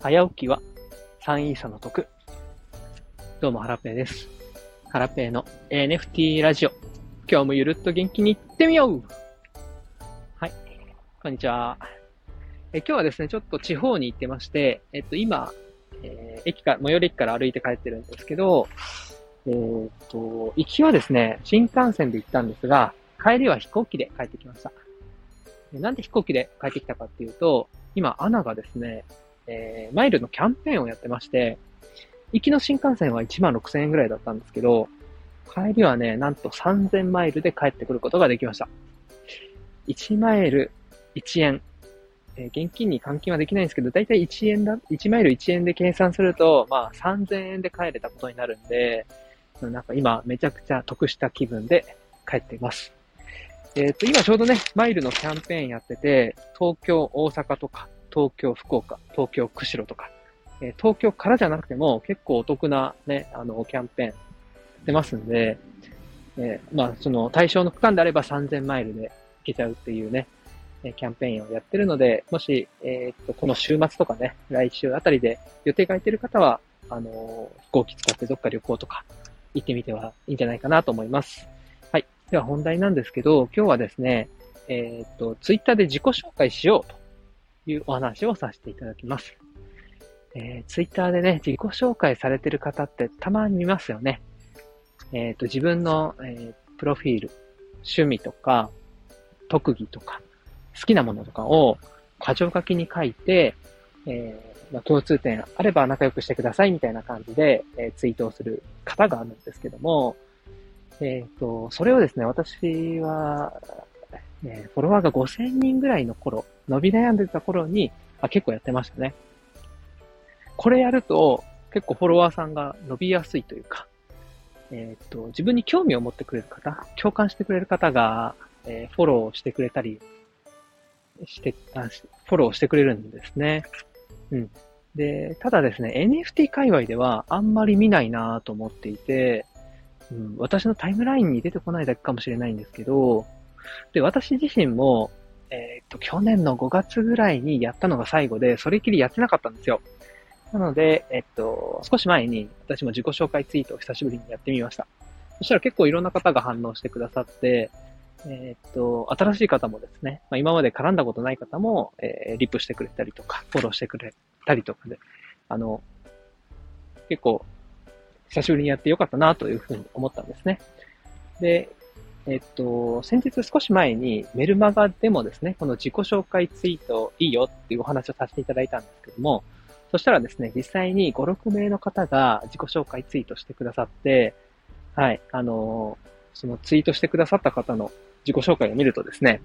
早起きは3位差の得。どうも、ハラペーです。ハラペーの NFT ラジオ。今日もゆるっと元気に行ってみようはい。こんにちは。え今日はですね、ちょっと地方に行ってまして、えっと、今、えー、駅から、最寄り駅から歩いて帰ってるんですけど、えー、っと、行きはですね、新幹線で行ったんですが、帰りは飛行機で帰ってきました。なんで飛行機で帰ってきたかっていうと、今、アナがですね、えー、マイルのキャンペーンをやってまして、行きの新幹線は1万6000円ぐらいだったんですけど、帰りはね、なんと3000マイルで帰ってくることができました。1マイル1円。えー、現金に換金はできないんですけど、だいたい1円だ、1マイル1円で計算すると、まあ3000円で帰れたことになるんで、なんか今めちゃくちゃ得した気分で帰っています。えっ、と、今ちょうどね、マイルのキャンペーンやってて、東京、大阪とか、東京、福岡、東京、釧路とか、え東京からじゃなくても結構お得なね、あの、キャンペーン出ますんで、えー、まあ、その対象の区間であれば3000マイルで行けちゃうっていうね、えキャンペーンをやってるので、もし、えー、っと、この週末とかね、来週あたりで予定が空いてる方は、あのー、飛行機使ってどっか旅行とか行ってみてはいいんじゃないかなと思います。はい。では本題なんですけど、今日はですね、えー、っと、ツイッターで自己紹介しようというお話をさせていただきます。えー、ツイッターでね、自己紹介されてる方ってたまに見ますよね。えっ、ー、と、自分の、えー、プロフィール、趣味とか、特技とか、好きなものとかを箇条書きに書いて、えー、まあ、共通点あれば仲良くしてくださいみたいな感じで、え、ツイートをする方があるんですけども、えっ、と、それをですね、私は、え、フォロワーが5000人ぐらいの頃、伸び悩んでた頃に、あ、結構やってましたね。これやると、結構フォロワーさんが伸びやすいというか、えっ、と、自分に興味を持ってくれる方、共感してくれる方が、えー、フォローしてくれたりしてあ、フォローしてくれるんですね。うん。で、ただですね、NFT 界隈ではあんまり見ないなと思っていて、うん、私のタイムラインに出てこないだけかもしれないんですけど、で、私自身も、えっ、と、去年の5月ぐらいにやったのが最後で、それっきりやってなかったんですよ。なので、えっと、少し前に私も自己紹介ツイートを久しぶりにやってみました。そしたら結構いろんな方が反応してくださって、えっと、新しい方もですね、まあ、今まで絡んだことない方も、えー、リプしてくれたりとか、フォローしてくれたりとかで、あの、結構、久しぶりにやってよかったなというふうに思ったんですね。で、えっと、先日少し前にメルマガでもですね、この自己紹介ツイートいいよっていうお話をさせていただいたんですけども、そしたらですね、実際に5、6名の方が自己紹介ツイートしてくださって、はい、あのそのツイートしてくださった方の自己紹介を見るとですね、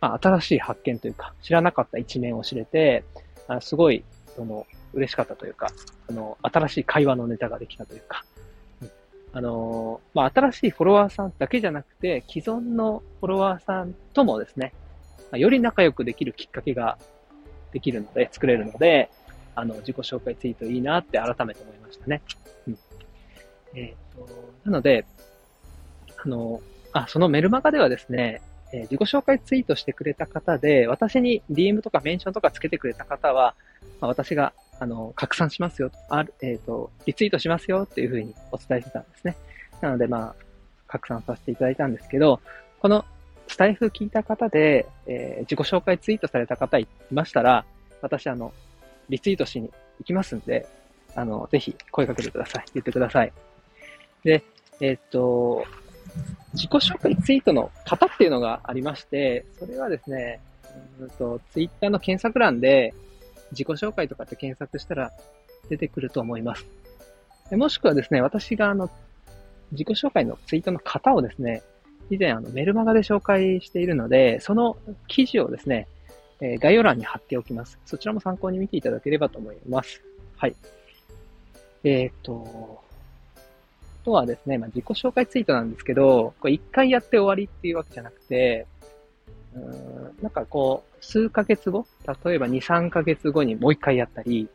まあ、新しい発見というか、知らなかった一面を知れて、あすごい、その、嬉しかったというか、あの、新しい会話のネタができたというか、あのー、まあ、新しいフォロワーさんだけじゃなくて、既存のフォロワーさんともですね、ま、より仲良くできるきっかけができるので、作れるので、あの、自己紹介ツイートいいなって改めて思いましたね。うん。えっ、ー、と、なので、あの、あ、そのメルマガではですね、えー、自己紹介ツイートしてくれた方で、私に DM とかメンションとかつけてくれた方は、まあ、私があの、拡散しますよ、ある、えっ、ー、と、リツイートしますよっていうふうにお伝えしてたんですね。なので、まあ、拡散させていただいたんですけど、このスタイフ聞いた方で、えー、自己紹介ツイートされた方いましたら、私、あの、リツイートしに行きますんで、あの、ぜひ声かけてください。言ってください。で、えっ、と、自己紹介ツイートの方っていうのがありまして、それはですね、うんと、ツイッターの検索欄で、自己紹介とかって検索したら出てくると思います。もしくはですね、私があの、自己紹介のツイートの型をですね、以前あのメルマガで紹介しているので、その記事をですね、え概要欄に貼っておきます。そちらも参考に見ていただければと思います。はい。えっ、と、あとはですね、まあ、自己紹介ツイートなんですけど、これ一回やって終わりっていうわけじゃなくて、うん、なんかこう、数ヶ月後？例えば2、3ヶ月後にもう一回やったり、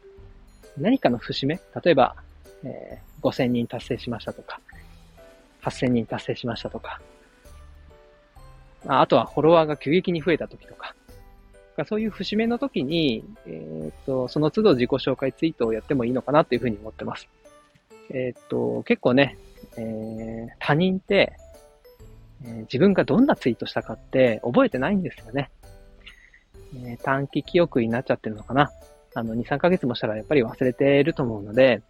何かの節目？例えば、えー、5000人達成しましたとか、8000人達成しましたとか、あとはフォロワーが急激に増えた時とか、そういう節目の時に、えっ、と、その都度自己紹介ツイートをやってもいいのかなというふうに思ってます。えっ、と、結構ね、えー、他人って、え、自分がどんなツイートしたかって覚えてないんですよね。え、短期記憶になっちゃってるのかな。あの、2、3ヶ月もしたらやっぱり忘れてると思うので、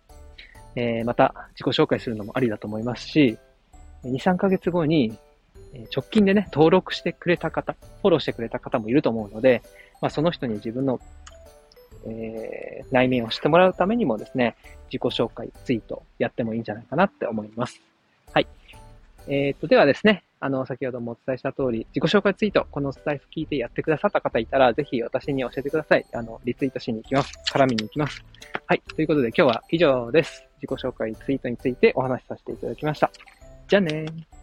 え、また自己紹介するのもありだと思いますし、2、3ヶ月後に、直近でね、登録してくれた方、フォローしてくれた方もいると思うので、まあ、その人に自分の、えー、内面を知ってもらうためにもですね、自己紹介、ツイートやってもいいんじゃないかなって思います。はい。えー、っと、ではですね、あの、先ほどもお伝えした通り、自己紹介ツイート、このスタイフ聞いてやってくださった方いたら、ぜひ私に教えてください。あの、リツイートしに行きます。絡みに行きます。はい。ということで今日は以上です。自己紹介ツイートについてお話しさせていただきました。じゃあねー。